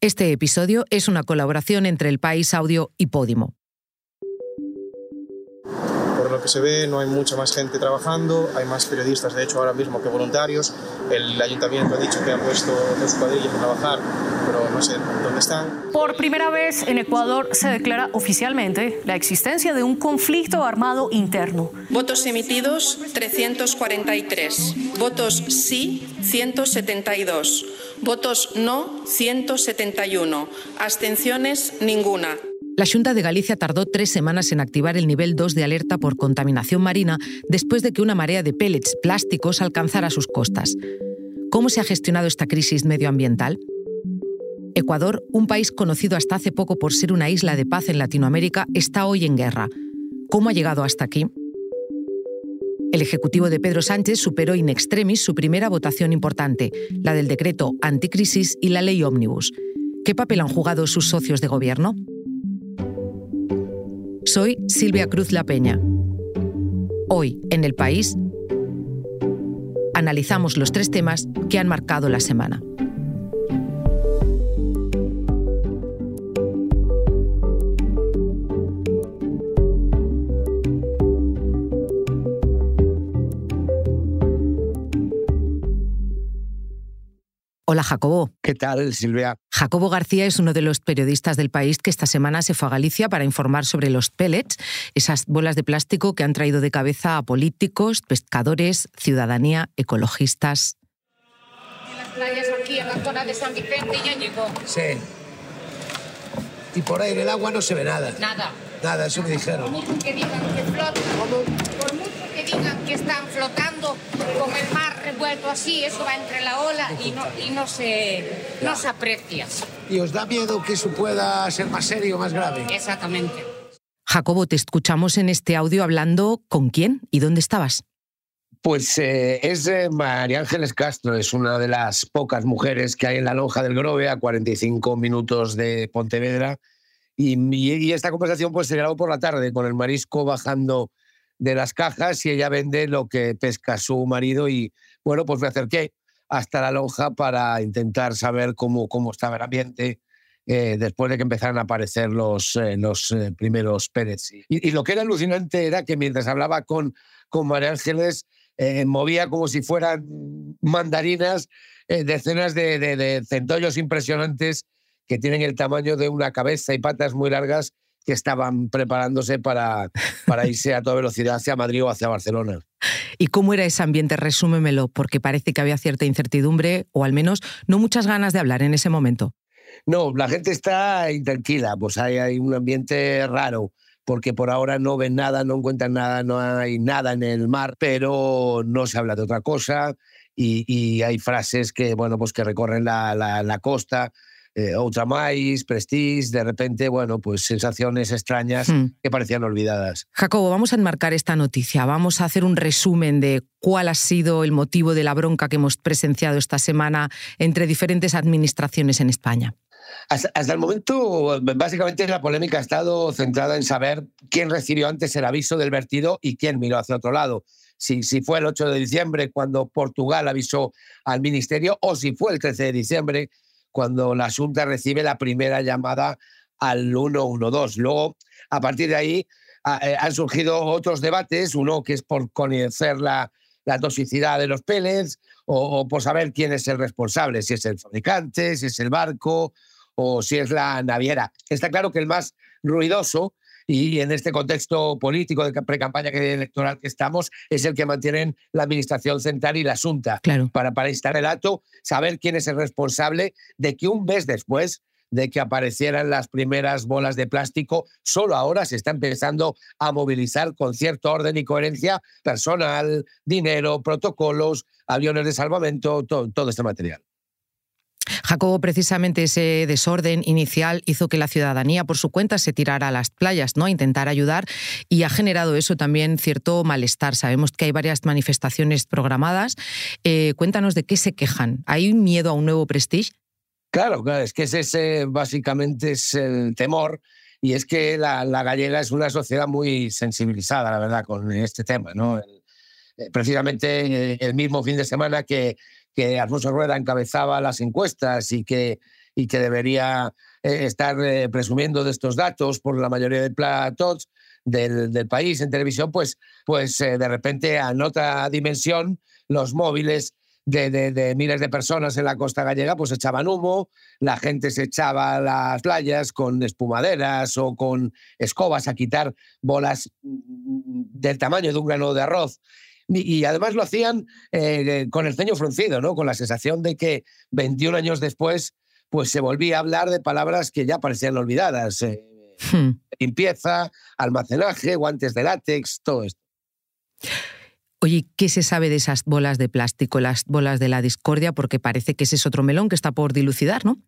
Este episodio es una colaboración entre El País Audio y Podimo. Por lo que se ve, no hay mucha más gente trabajando, hay más periodistas, de hecho, ahora mismo que voluntarios. El ayuntamiento ha dicho que ha puesto dos cuadrillas a trabajar, pero no sé dónde están. Por primera vez en Ecuador se declara oficialmente la existencia de un conflicto armado interno. Votos emitidos 343. Votos sí 172. Votos no 171. Abstenciones ninguna. La Junta de Galicia tardó tres semanas en activar el nivel 2 de alerta por contaminación marina después de que una marea de pellets plásticos alcanzara sus costas. ¿Cómo se ha gestionado esta crisis medioambiental? Ecuador, un país conocido hasta hace poco por ser una isla de paz en Latinoamérica, está hoy en guerra. ¿Cómo ha llegado hasta aquí? El Ejecutivo de Pedro Sánchez superó in extremis su primera votación importante, la del decreto anticrisis y la ley ómnibus. ¿Qué papel han jugado sus socios de gobierno? Soy Silvia Cruz La Peña. Hoy, en el país, analizamos los tres temas que han marcado la semana. Hola Jacobo. ¿Qué tal, Silvia? Jacobo García es uno de los periodistas del país que esta semana se fue a Galicia para informar sobre los pellets, esas bolas de plástico que han traído de cabeza a políticos, pescadores, ciudadanía, ecologistas. En las playas aquí, en la zona de San Vicente, ya llegó. Sí. Y por ahí en el agua no se ve nada. Nada. Nada, eso me dijeron. Que digan que flotan, por mucho que digan que están flotando con el mar revuelto así, eso va entre la ola y no, y no, se, no se aprecia. ¿Y os da miedo que eso pueda ser más serio, más grave? Exactamente. Jacobo, te escuchamos en este audio hablando con quién y dónde estabas. Pues eh, es eh, María Ángeles Castro, es una de las pocas mujeres que hay en la lonja del Grove, a 45 minutos de Pontevedra. Y, y esta conversación pues, se grabó por la tarde con el marisco bajando de las cajas y ella vende lo que pesca su marido y bueno, pues me acerqué hasta la lonja para intentar saber cómo, cómo estaba el ambiente eh, después de que empezaran a aparecer los, eh, los eh, primeros pellets. Y, y, lo que era alucinante era que mientras hablaba con, con María Ángeles, movía como si fueran mandarinas decenas de, de, de centollos impresionantes que tienen el tamaño de una cabeza y patas muy largas que estaban preparándose para, para irse a toda velocidad hacia Madrid o hacia Barcelona. ¿Y cómo era ese ambiente? Resúmemelo, porque parece que había cierta incertidumbre o al menos no muchas ganas de hablar en ese momento. No, la gente está intranquila, pues hay, hay un ambiente raro porque por ahora no ven nada, no encuentran nada, no hay nada en el mar, pero no se habla de otra cosa y, y hay frases que, bueno, pues que recorren la, la, la costa eh, más, Prestige, de repente, bueno, pues sensaciones extrañas hmm. que parecían olvidadas. Jacobo, vamos a enmarcar esta noticia, vamos a hacer un resumen de cuál ha sido el motivo de la bronca que hemos presenciado esta semana entre diferentes administraciones en España. Hasta, hasta, el momento, básicamente la polémica ha estado centrada en saber quién recibió antes el aviso del vertido y quién miró hacia otro lado. Si, si fue el 8 de diciembre cuando Portugal avisó al ministerio o si fue el 13 de diciembre cuando la Junta recibe la primera llamada al 112. Luego, a partir de ahí, eh, han surgido otros debates, uno que es por conocer la, la toxicidad de los pellets o, o, por saber quién es el responsable, si es el fabricante, si es el barco o si es la naviera. Está claro que el más ruidoso y en este contexto político de pre-campaña electoral que estamos, es el que mantienen la Administración Central y la Junta. Claro. Para, para este relato, saber quién es el responsable de que un mes después de que aparecieran las primeras bolas de plástico, solo ahora se está empezando a movilizar con cierto orden y coherencia personal, dinero, protocolos, aviones de salvamento, todo, todo este material. Jacobo, precisamente ese desorden inicial hizo que la ciudadanía por su cuenta se tirara a las playas, ¿no? A intentar ayudar y ha generado eso también cierto malestar. Sabemos que hay varias manifestaciones programadas. Eh, cuéntanos de qué se quejan. ¿Hay miedo a un nuevo prestige? Claro, claro, es que ese básicamente es el temor y es que la, gallega es una sociedad muy sensibilizada, la verdad, con este tema, ¿no? Eh, precisamente el mismo fin de semana que que Alfonso Rueda encabezaba las encuestas y que, y que debería eh, estar eh, presumiendo de estos datos por la mayoría de platos del, del país en televisión, pues, pues eh, de repente a otra dimensión los móviles de, de, miles de personas en la costa gallega pues echaban humo, la gente se echaba a las playas con espumaderas o con escobas a quitar bolas mm, del tamaño de un grano de arroz. Y, además lo hacían eh, con el ceño fruncido, ¿no? con la sensación de que 21 años después pues se volvía a hablar de palabras que ya parecían olvidadas. Eh, hmm. Limpieza, almacenaje, guantes de látex, todo esto. Oye, ¿qué se sabe de esas bolas de plástico, las bolas de la discordia? Porque parece que ese es otro melón que está por dilucidar, ¿no?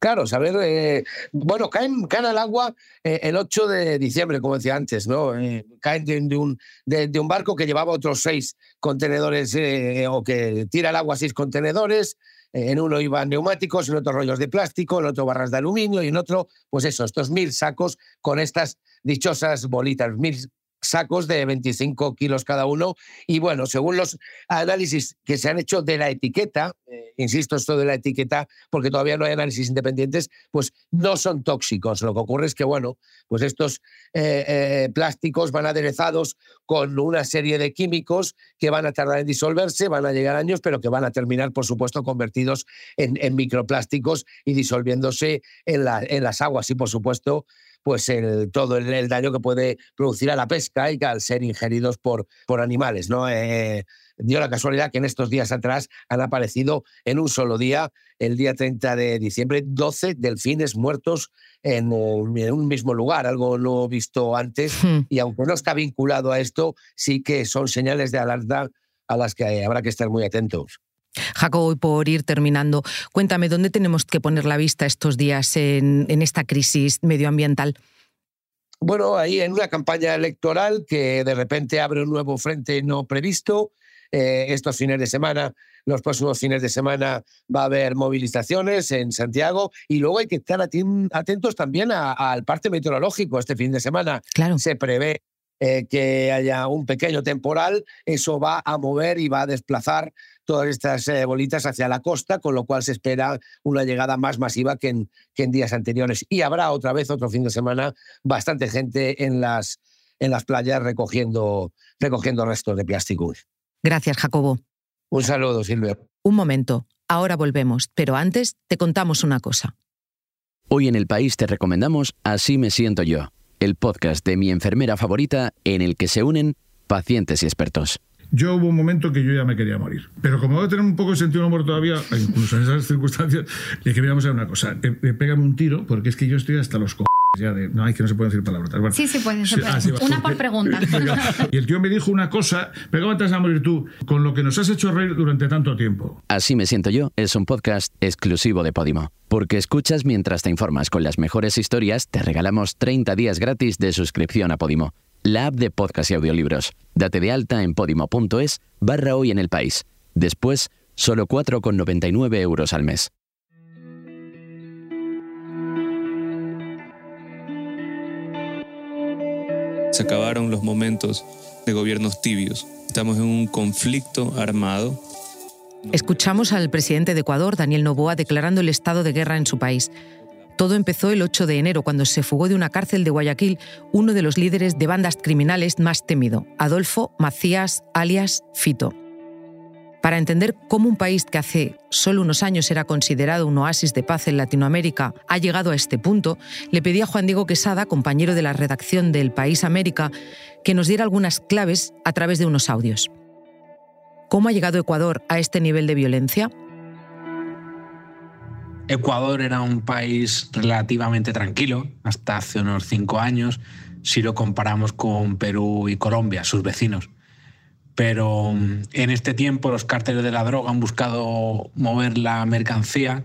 Claro, saber, eh, bueno, caen, caen, al agua eh, el 8 de diciembre, como decía antes, ¿no? Eh, caen de, de, un, de, de, un, barco que llevaba otros seis contenedores eh, o que tira al agua seis contenedores. En uno iban neumáticos, en otro rollos de plástico, en otro barras de aluminio y en otro, pues eso, estos mil sacos con estas dichosas bolitas, mil sacos de 25 kilos cada uno. Y bueno, según los análisis que se han hecho de la etiqueta, insisto, esto de la etiqueta, porque todavía no hay análisis independientes, pues no son tóxicos. Lo que ocurre es que, bueno, pues estos eh, eh, plásticos van aderezados con una serie de químicos que van a tardar en disolverse, van a llegar años, pero que van a terminar, por supuesto, convertidos en, microplásticos y disolviéndose en, la, en las aguas. Y, por supuesto, pues todo el, daño que puede producir a la pesca y que al ser ingeridos por, por animales. ¿no? Eh, dio la casualidad que en estos días atrás han aparecido en un solo día, el día 30 de diciembre, 12 delfines muertos en, en un mismo lugar, algo no visto antes, hmm. y aunque no está vinculado a esto, sí que son señales de alerta a las que habrá que estar muy atentos. Jacobo, por ir terminando, cuéntame, ¿dónde tenemos que poner la vista estos días en, en esta crisis medioambiental? Bueno, ahí en una campaña electoral que de repente abre un nuevo frente no previsto. Eh, estos fines de semana, los próximos fines de semana va a haber movilizaciones en Santiago y luego hay que estar atentos también al parte meteorológico. Este fin de semana claro. se prevé eh, que haya un pequeño temporal, eso va a mover y va a desplazar todas estas eh, bolitas hacia la costa, con lo cual se espera una llegada más masiva que en, que en días anteriores. Y habrá otra vez, otro fin de semana, bastante gente en las, en las playas recogiendo, recogiendo restos de plástico. Gracias, Jacobo. Un saludo, Silvia. Un momento, ahora volvemos, pero antes te contamos una cosa. Hoy en el país te recomendamos Así me siento yo el podcast de mi enfermera favorita en el que se unen pacientes y expertos. Yo hubo un momento que yo ya me quería morir. Pero como voy a tener un poco de sentido de humor todavía, incluso en esas circunstancias, le queríamos hacer una cosa. Eh, eh, pégame un tiro, porque es que yo estoy hasta los co ya de, no, hay que no se pueden decir palabras. Bueno, sí, sí, pueden ser. Sí, ah, sí, una por pregunta. y el tío me dijo una cosa, pero ¿cómo te vas a morir tú con lo que nos has hecho reír durante tanto tiempo? Así me siento yo es un podcast exclusivo de Podimo. Porque escuchas mientras te informas con las mejores historias, te regalamos 30 días gratis de suscripción a Podimo, la app de podcast y audiolibros. Date de alta en podimo.es barra hoy en el país. Después, solo 4,99 euros al mes. Se acabaron los momentos de gobiernos tibios. Estamos en un conflicto armado. Escuchamos al presidente de Ecuador, Daniel Noboa, declarando el estado de guerra en su país. Todo empezó el 8 de enero, cuando se fugó de una cárcel de Guayaquil uno de los líderes de bandas criminales más temido, Adolfo Macías, alias Fito. Para entender cómo un país que hace solo unos años era considerado un oasis de paz en Latinoamérica ha llegado a este punto, le pedí a Juan Diego Quesada, compañero de la redacción del País América, que nos diera algunas claves a través de unos audios. ¿Cómo ha llegado Ecuador a este nivel de violencia? Ecuador era un país relativamente tranquilo hasta hace unos cinco años, si lo comparamos con Perú y Colombia, sus vecinos pero mm, en este tiempo los cárteles de la droga han buscado mover la mercancía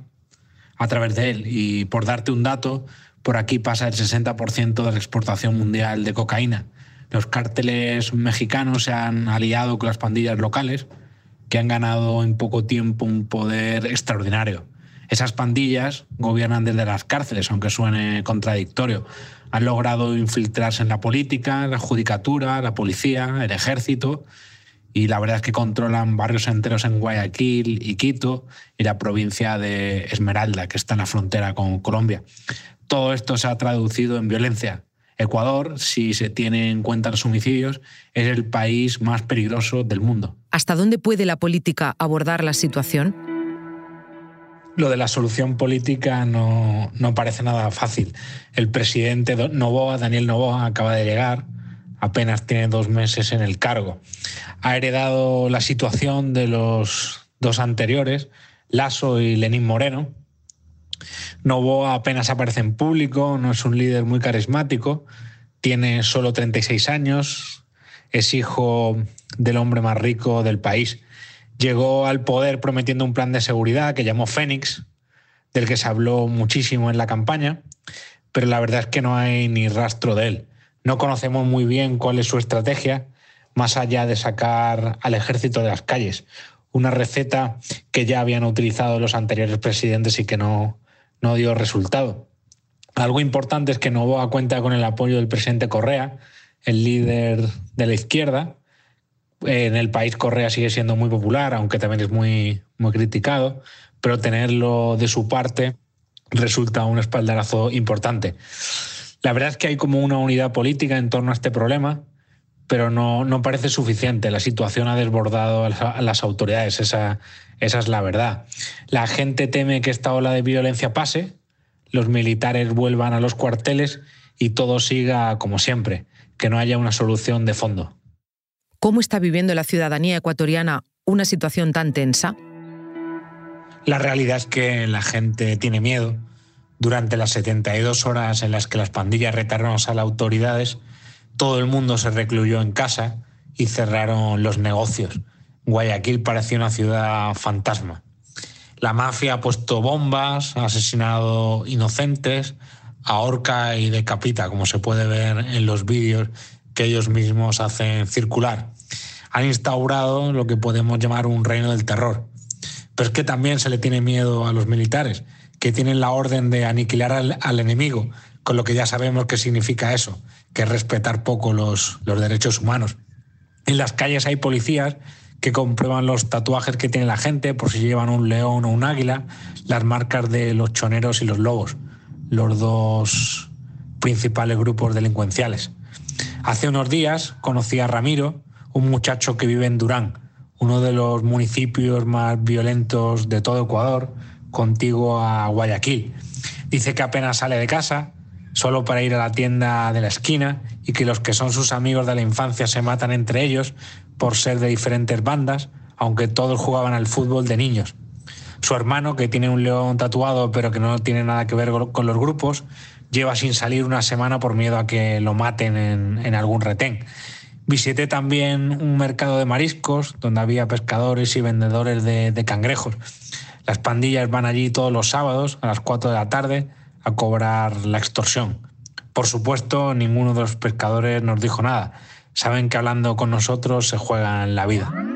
a través de él. Y por darte un dato, por aquí pasa el 60% de la exportación mundial de cocaína. Los cárteles mexicanos se han aliado con las pandillas locales, que han ganado en poco tiempo un poder extraordinario. Esas pandillas gobiernan desde las cárceles, aunque suene contradictorio. Han logrado infiltrarse en la política, la judicatura, la policía, el ejército y la verdad es que controlan barrios enteros en Guayaquil y Quito y la provincia de Esmeralda, que está en la frontera con Colombia. Todo esto se ha traducido en violencia. Ecuador, si se tiene en cuenta los homicidios, es el país más peligroso del mundo. ¿Hasta dónde puede la política abordar la situación? Lo de la solución política no, no parece nada fácil. El presidente Novoa, Daniel Novoa, acaba de llegar, apenas tiene dos meses en el cargo. Ha heredado la situación de los dos anteriores, Lasso y Lenín Moreno. Novoa apenas aparece en público, no es un líder muy carismático, tiene solo 36 años, es hijo del hombre más rico del país. Llegó al poder prometiendo un plan de seguridad que llamó Fénix, del que se habló muchísimo en la campaña, pero la verdad es que no hay ni rastro de él. No conocemos muy bien cuál es su estrategia, más allá de sacar al ejército de las calles. Una receta que ya habían utilizado los anteriores presidentes y que no, no dio resultado. Algo importante es que Novoa cuenta con el apoyo del presidente Correa, el líder de la izquierda. En el país Correa sigue siendo muy popular, aunque también es muy, muy criticado, pero tenerlo de su parte resulta un espaldarazo importante. La verdad es que hay como una unidad política en torno a este problema, pero no, no parece suficiente. La situación ha desbordado a las autoridades, esa, esa es la verdad. La gente teme que esta ola de violencia pase, los militares vuelvan a los cuarteles y todo siga como siempre, que no haya una solución de fondo. ¿Cómo está viviendo la ciudadanía ecuatoriana una situación tan tensa? La realidad es que la gente tiene miedo durante las 72 horas en las que las pandillas retaron a las autoridades, todo el mundo se recluyó en casa y cerraron los negocios. Guayaquil parecía una ciudad fantasma. La mafia ha puesto bombas, ha asesinado inocentes, ahorca y decapita, como se puede ver en los vídeos que ellos mismos hacen circular. Han instaurado lo que podemos llamar un reino del terror. Pero es que también se le tiene miedo a los militares que tienen la orden de aniquilar al, enemigo, con lo que ya sabemos qué significa eso, que es respetar poco los, los derechos humanos. En las calles hay policías que comprueban los tatuajes que tiene la gente por si llevan un león o un águila, las marcas de los choneros y los lobos, los dos principales grupos delincuenciales. Hace unos días conocí a Ramiro, un muchacho que vive en Durán, uno de los municipios más violentos de todo Ecuador, contigo a Guayaquil. Dice que apenas sale de casa, solo para ir a la tienda de la esquina, y que los que son sus amigos de la infancia se matan entre ellos por ser de diferentes bandas, aunque todos jugaban al fútbol de niños. Su hermano, que tiene un león tatuado pero que no tiene nada que ver con los grupos, lleva sin salir una semana por miedo a que lo maten en, algún retén. Visité también un mercado de mariscos donde había pescadores y vendedores de cangrejos. Las pandillas van allí todos los sábados a las 4 de la tarde a cobrar la extorsión. Por supuesto, ninguno de los pescadores nos dijo nada. Saben que hablando con nosotros se juegan la vida.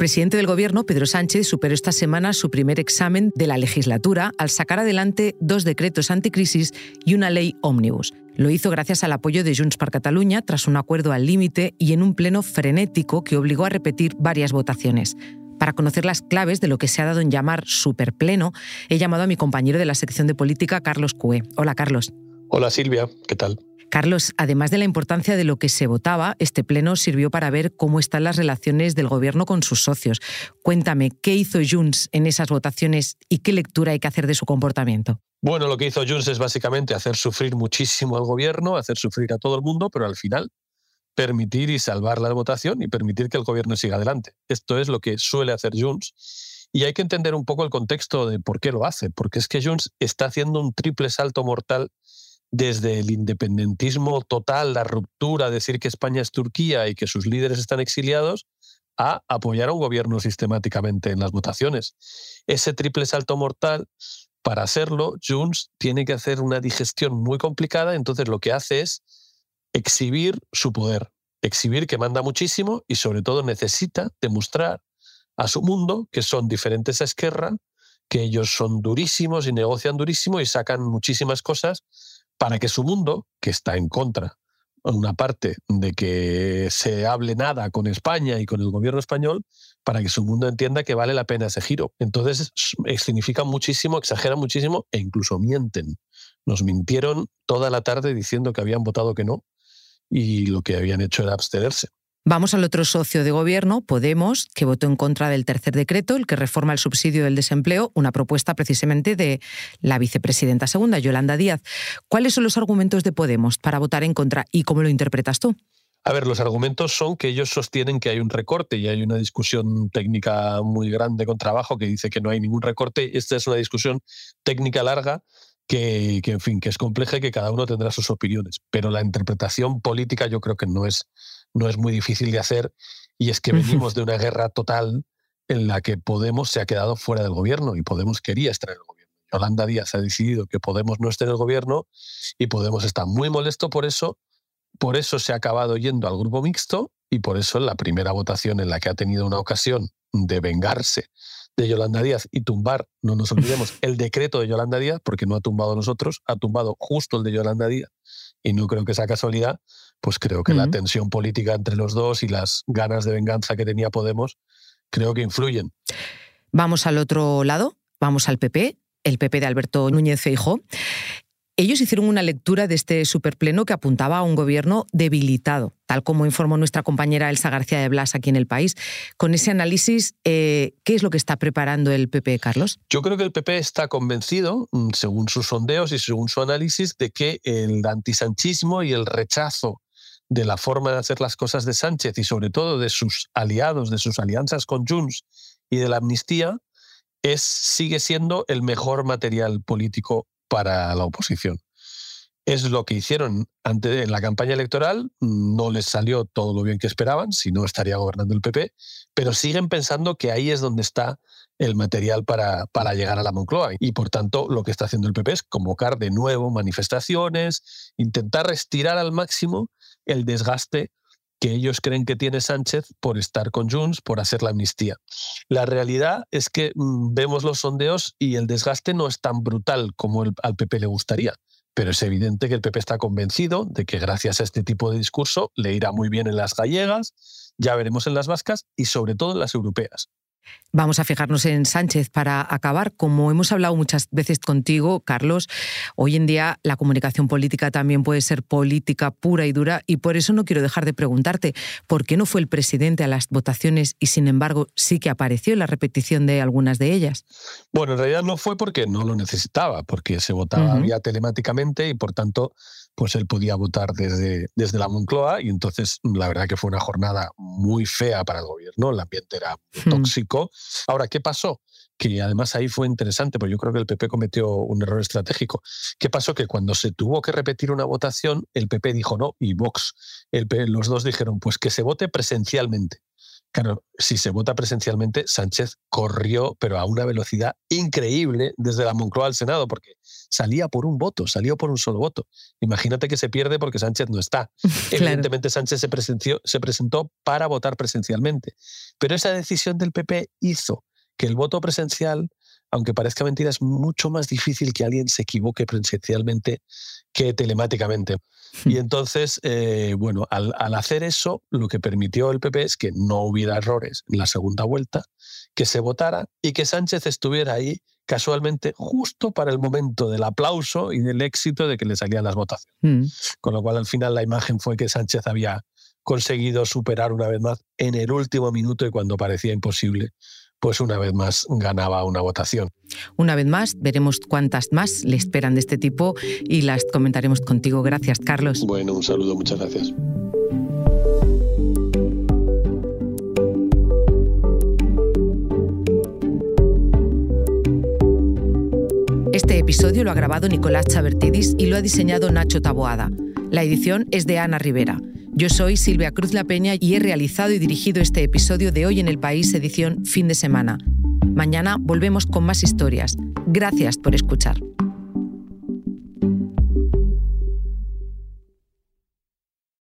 Presidente del Gobierno, Pedro Sánchez, superó esta semana su primer examen de la legislatura al sacar adelante dos decretos anticrisis y una ley ómnibus. Lo hizo gracias al apoyo de Junts per Catalunya tras un acuerdo al límite y en un pleno frenético que obligó a repetir varias votaciones. Para conocer las claves de lo que se ha dado en llamar superpleno, he llamado a mi compañero de la sección de política, Carlos Cue. Hola, Carlos. Hola, Silvia. ¿Qué tal? Carlos, además de la importancia de lo que se votaba, este pleno sirvió para ver cómo están las relaciones del gobierno con sus socios. Cuéntame, ¿qué hizo Junts en esas votaciones y qué lectura hay que hacer de su comportamiento? Bueno, lo que hizo Junts es básicamente hacer sufrir muchísimo al gobierno, hacer sufrir a todo el mundo, pero al final permitir y salvar la votación y permitir que el gobierno siga adelante. Esto es lo que suele hacer Junts. Y hay que entender un poco el contexto de por qué lo hace, porque es que Junts está haciendo un triple salto mortal desde el independentismo total, la ruptura, decir que España es Turquía y que sus líderes están exiliados, a apoyar a un gobierno sistemáticamente en las votaciones. Ese triple salto mortal, para hacerlo, Junts tiene que hacer una digestión muy complicada, entonces lo que hace es exhibir su poder, exhibir que manda muchísimo y sobre todo necesita demostrar a su mundo que son diferentes a Esquerra, que ellos son durísimos y negocian durísimo y sacan muchísimas cosas para que su mundo, que está en contra, una parte de que se hable nada con España y con el gobierno español, para que su mundo entienda que vale la pena ese giro. Entonces, significa muchísimo, exagera muchísimo e incluso mienten. Nos mintieron toda la tarde diciendo que habían votado que no y lo que habían hecho era abstenerse. Vamos al otro socio de gobierno, Podemos, que votó en contra del tercer decreto, el que reforma el subsidio del desempleo, una propuesta precisamente de la vicepresidenta segunda, Yolanda Díaz. ¿Cuáles son los argumentos de Podemos para votar en contra y cómo lo interpretas tú? A ver, los argumentos son que ellos sostienen que hay un recorte y hay una discusión técnica muy grande con trabajo que dice que no hay ningún recorte. Esta es una discusión técnica larga que, que, en fin, que es compleja y que cada uno tendrá sus opiniones. Pero la interpretación política yo creo que no es no es muy difícil de hacer y es que venimos de una guerra total en la que Podemos se ha quedado fuera del gobierno y Podemos quería estar en el gobierno. Yolanda Díaz ha decidido que Podemos no esté en el gobierno y Podemos está muy molesto por eso. Por eso se ha acabado yendo al grupo mixto y por eso en la primera votación en la que ha tenido una ocasión de vengarse de Yolanda Díaz y tumbar, no nos olvidemos, el decreto de Yolanda Díaz, porque no ha tumbado nosotros, ha tumbado justo el de Yolanda Díaz y no creo que sea casualidad, pues creo que la tensión política entre los dos y las ganas de venganza que tenía Podemos, creo que influyen. Vamos al otro lado, vamos al PP, el PP de Alberto Núñez Feijó. Ellos hicieron una lectura de este superpleno que apuntaba a un gobierno debilitado, tal como informó nuestra compañera Elsa García de Blas aquí en el país. Con ese análisis, eh, ¿qué es lo que está preparando el PP, Carlos? Yo creo que el PP está convencido, mm, según sus sondeos y según su análisis, de que el antisanchismo y el rechazo de la forma de hacer las cosas de Sánchez y sobre todo de sus aliados, de sus alianzas con Junts y de la amnistía, es, sigue siendo el mejor material político para la oposición. Es lo que hicieron antes en la campaña electoral, no les salió todo lo bien que esperaban, si no estaría gobernando el PP, pero siguen pensando que ahí es donde está el material para, para llegar a la Moncloa. Y por tanto, lo que está haciendo el PP es convocar de nuevo manifestaciones, intentar estirar al máximo el desgaste que ellos creen que tiene Sánchez por estar con Junts, por hacer la amnistía. La realidad es que mm, vemos los sondeos y el desgaste no es tan brutal como al PP le gustaría. Pero es evidente que el PP está convencido de que gracias a este tipo de discurso le irá muy bien en las gallegas, ya veremos en las vascas y sobre todo en las europeas. Vamos a fijarnos en Sánchez para acabar. Como hemos hablado muchas veces contigo, Carlos, hoy en día la comunicación política también puede ser política pura y dura y por eso no quiero dejar de preguntarte por qué no fue el presidente a las votaciones y sin embargo sí que apareció la repetición de algunas de ellas. Bueno, en realidad no fue porque no lo necesitaba, porque se votaba vía telemáticamente y por tanto pues él podía votar desde, desde la Moncloa y entonces la verdad que fue una jornada muy fea para el gobierno, el ambiente era hmm. tóxico. Ahora, ¿qué pasó? Que además ahí fue interesante, porque yo creo que el PP cometió un error estratégico. ¿Qué pasó? Que cuando se tuvo que repetir una votación, el PP dijo no y Vox, los dos dijeron pues que se vote presencialmente. Claro, si se vota presencialmente, Sánchez corrió, pero a una velocidad increíble desde la Moncloa al Senado, porque salía por un voto, salió por un solo voto. Imagínate que se pierde porque Sánchez no está. Evidentemente Sánchez se, presenció, se presentó para votar presencialmente, pero esa decisión del PP hizo que el voto presencial, aunque parezca mentira, es mucho más difícil que alguien se equivoque presencialmente que telemáticamente. Y entonces, eh, bueno, al, hacer eso, lo que permitió el PP es que no hubiera errores en la segunda vuelta, que se votara y que Sánchez estuviera ahí casualmente justo para el momento del aplauso y del éxito de que le salían las votaciones. Mm. Con lo cual, al final, la imagen fue que Sánchez había conseguido superar una vez más en el último minuto y cuando parecía imposible pues una vez más ganaba una votación. Una vez más, veremos cuántas más le esperan de este tipo y las comentaremos contigo. Gracias, Carlos. Bueno, un saludo, muchas gracias. Este episodio lo ha grabado Nicolás Chabertidis y lo ha diseñado Nacho Taboada. La edición es de Ana Rivera. Yo soy Silvia Cruz La Peña y he realizado y dirigido este episodio de Hoy en el País, edición fin de semana. Mañana volvemos con más historias. Gracias por escuchar.